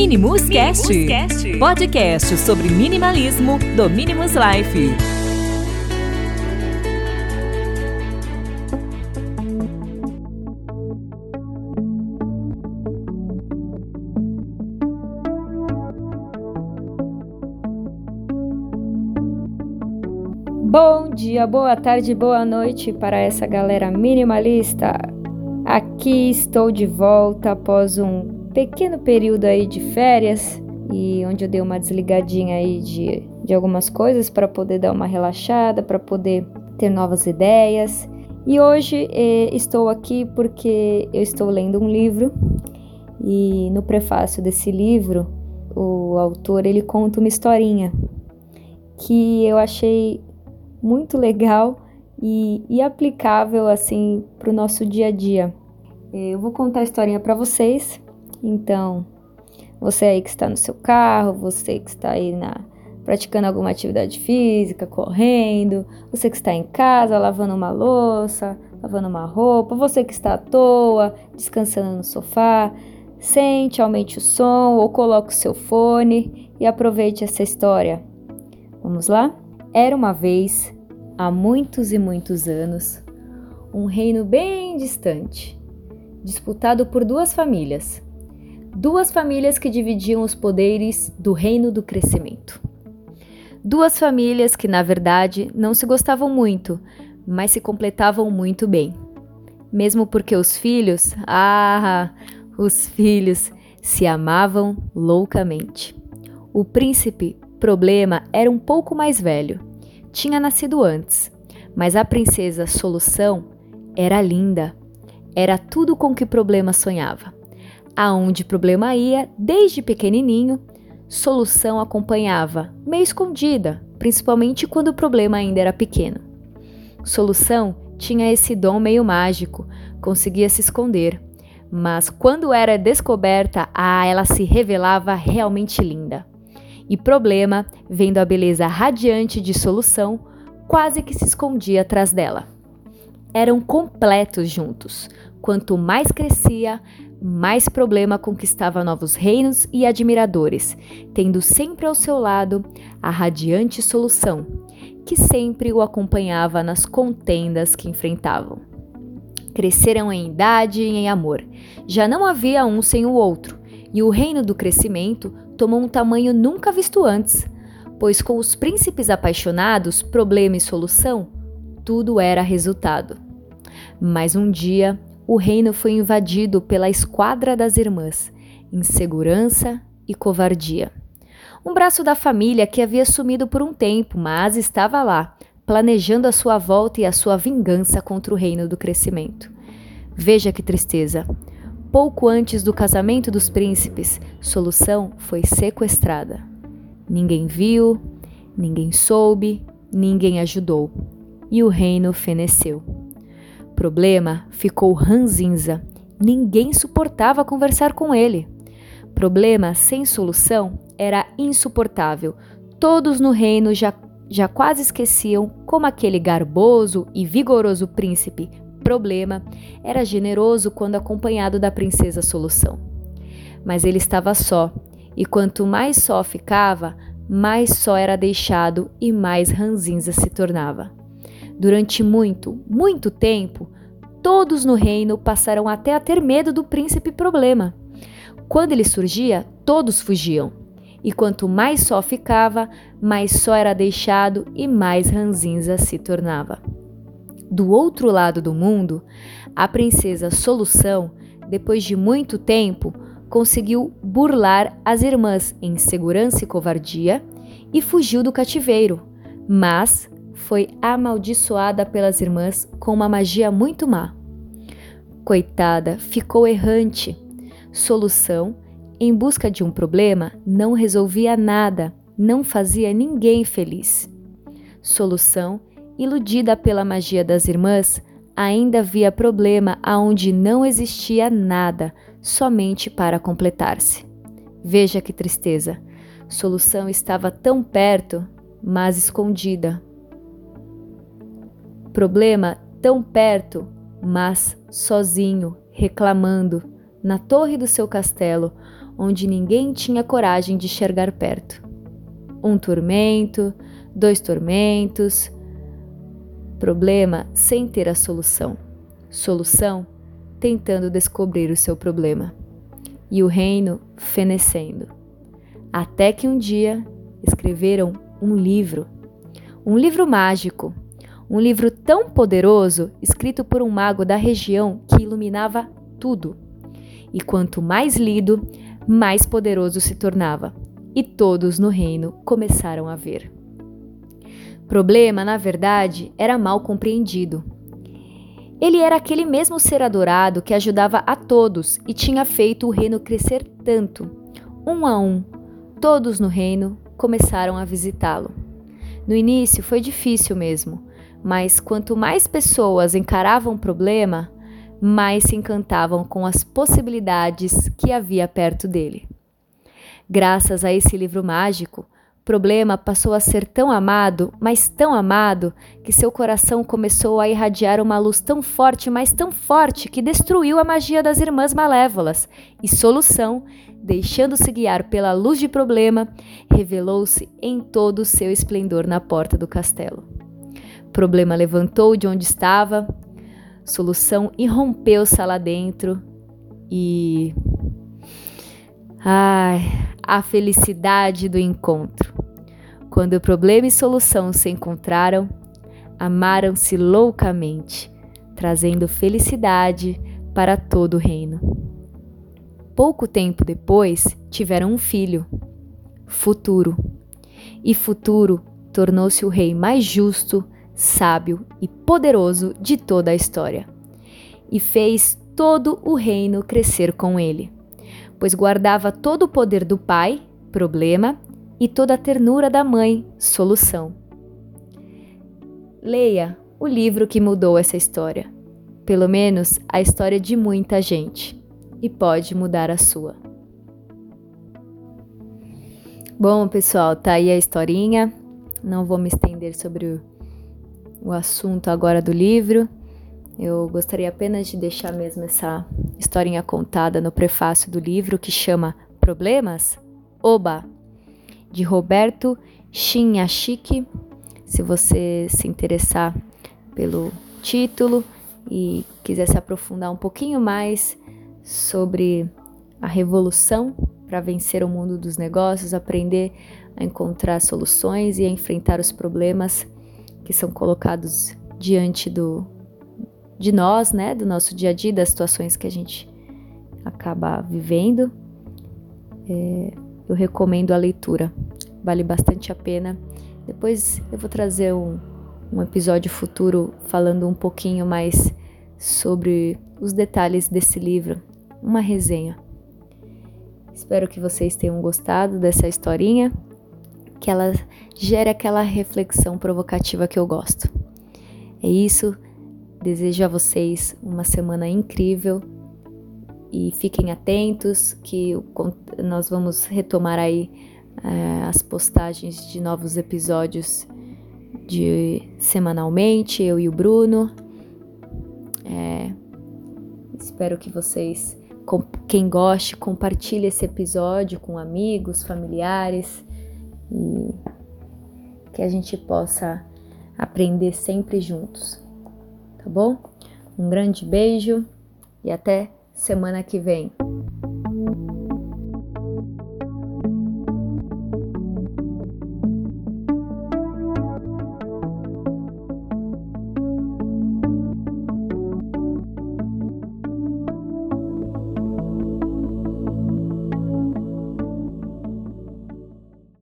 Minimus, Cast, Cast, podcast sobre minimalismo do Minimus Life. Bom dia, boa tarde, boa noite para essa galera minimalista. Aqui estou de volta após um pequeno período aí de férias e onde eu dei uma desligadinha aí de, de algumas coisas para poder dar uma relaxada, para poder ter novas ideias. E hoje eh, estou aqui porque eu estou lendo um livro e no prefácio desse livro o autor ele conta uma historinha que eu achei muito legal e, e aplicável assim para o nosso dia a dia. Eu vou contar a historinha para vocês então, você aí que está no seu carro, você que está aí na praticando alguma atividade física, correndo, você que está em casa lavando uma louça, lavando uma roupa, você que está à toa, descansando no sofá, sente, aumente o som ou coloque o seu fone e aproveite essa história. Vamos lá? Era uma vez, há muitos e muitos anos, um reino bem distante, disputado por duas famílias duas famílias que dividiam os poderes do reino do crescimento. Duas famílias que, na verdade, não se gostavam muito, mas se completavam muito bem. Mesmo porque os filhos, ah, os filhos, se amavam loucamente. O príncipe, problema, era um pouco mais velho. Tinha nascido antes, mas a princesa Solução era linda. Era tudo com que problema sonhava. Aonde problema ia, desde pequenininho, solução acompanhava, meio escondida, principalmente quando o problema ainda era pequeno. Solução tinha esse dom meio mágico, conseguia se esconder, mas quando era descoberta, ah, ela se revelava realmente linda. E problema, vendo a beleza radiante de solução, quase que se escondia atrás dela. Eram completos juntos. Quanto mais crescia, mais problema conquistava novos reinos e admiradores, tendo sempre ao seu lado a radiante solução, que sempre o acompanhava nas contendas que enfrentavam. Cresceram em idade e em amor. Já não havia um sem o outro, e o reino do crescimento tomou um tamanho nunca visto antes, pois com os príncipes apaixonados, problema e solução, tudo era resultado. Mas um dia, o reino foi invadido pela esquadra das irmãs, insegurança e covardia. Um braço da família que havia sumido por um tempo, mas estava lá, planejando a sua volta e a sua vingança contra o reino do crescimento. Veja que tristeza. Pouco antes do casamento dos príncipes, Solução foi sequestrada. Ninguém viu, ninguém soube, ninguém ajudou. E o reino feneceu problema ficou ranzinza. Ninguém suportava conversar com ele. Problema sem solução era insuportável. Todos no reino já, já quase esqueciam como aquele garboso e vigoroso príncipe Problema era generoso quando acompanhado da princesa Solução. Mas ele estava só, e quanto mais só ficava, mais só era deixado e mais ranzinza se tornava. Durante muito, muito tempo, todos no reino passaram até a ter medo do príncipe problema. Quando ele surgia, todos fugiam. E quanto mais só ficava, mais só era deixado e mais ranzinza se tornava. Do outro lado do mundo, a princesa Solução, depois de muito tempo, conseguiu burlar as irmãs em segurança e covardia e fugiu do cativeiro. Mas foi amaldiçoada pelas irmãs com uma magia muito má. Coitada, ficou errante. Solução: em busca de um problema, não resolvia nada, não fazia ninguém feliz. Solução: iludida pela magia das irmãs, ainda via problema aonde não existia nada, somente para completar-se. Veja que tristeza. Solução estava tão perto, mas escondida problema tão perto, mas sozinho, reclamando, na torre do seu castelo, onde ninguém tinha coragem de chegar perto. Um tormento, dois tormentos. Problema sem ter a solução. Solução tentando descobrir o seu problema. E o reino fenecendo. Até que um dia escreveram um livro. Um livro mágico. Um livro tão poderoso, escrito por um mago da região que iluminava tudo. E quanto mais lido, mais poderoso se tornava. E todos no reino começaram a ver. Problema, na verdade, era mal compreendido. Ele era aquele mesmo ser adorado que ajudava a todos e tinha feito o reino crescer tanto. Um a um, todos no reino começaram a visitá-lo. No início foi difícil mesmo, mas quanto mais pessoas encaravam o problema, mais se encantavam com as possibilidades que havia perto dele. Graças a esse livro mágico, problema passou a ser tão amado, mas tão amado, que seu coração começou a irradiar uma luz tão forte, mas tão forte, que destruiu a magia das irmãs malévolas. E solução, deixando-se guiar pela luz de problema, revelou-se em todo o seu esplendor na porta do castelo. Problema levantou de onde estava, solução irrompeu-se lá dentro e. Ai, a felicidade do encontro. Quando o problema e solução se encontraram, amaram-se loucamente, trazendo felicidade para todo o reino. Pouco tempo depois, tiveram um filho, Futuro. E Futuro tornou-se o rei mais justo, sábio e poderoso de toda a história. E fez todo o reino crescer com ele, pois guardava todo o poder do pai, problema, e toda a ternura da mãe, solução. Leia o livro que mudou essa história, pelo menos a história de muita gente, e pode mudar a sua. Bom, pessoal, tá aí a historinha. Não vou me estender sobre o, o assunto agora do livro. Eu gostaria apenas de deixar mesmo essa historinha contada no prefácio do livro que chama Problemas? Oba! de Roberto Shinyashiki. Se você se interessar pelo título e quiser se aprofundar um pouquinho mais sobre a revolução para vencer o mundo dos negócios, aprender a encontrar soluções e a enfrentar os problemas que são colocados diante do de nós, né, do nosso dia a dia, das situações que a gente acaba vivendo. É, eu recomendo a leitura. Vale bastante a pena. Depois eu vou trazer um, um episódio futuro falando um pouquinho mais sobre os detalhes desse livro, uma resenha. Espero que vocês tenham gostado dessa historinha, que ela gere aquela reflexão provocativa que eu gosto. É isso. Desejo a vocês uma semana incrível e fiquem atentos que nós vamos retomar aí é, as postagens de novos episódios de semanalmente, eu e o Bruno. É, espero que vocês, com, quem goste, compartilhe esse episódio com amigos, familiares e que a gente possa aprender sempre juntos, tá bom? Um grande beijo e até semana que vem.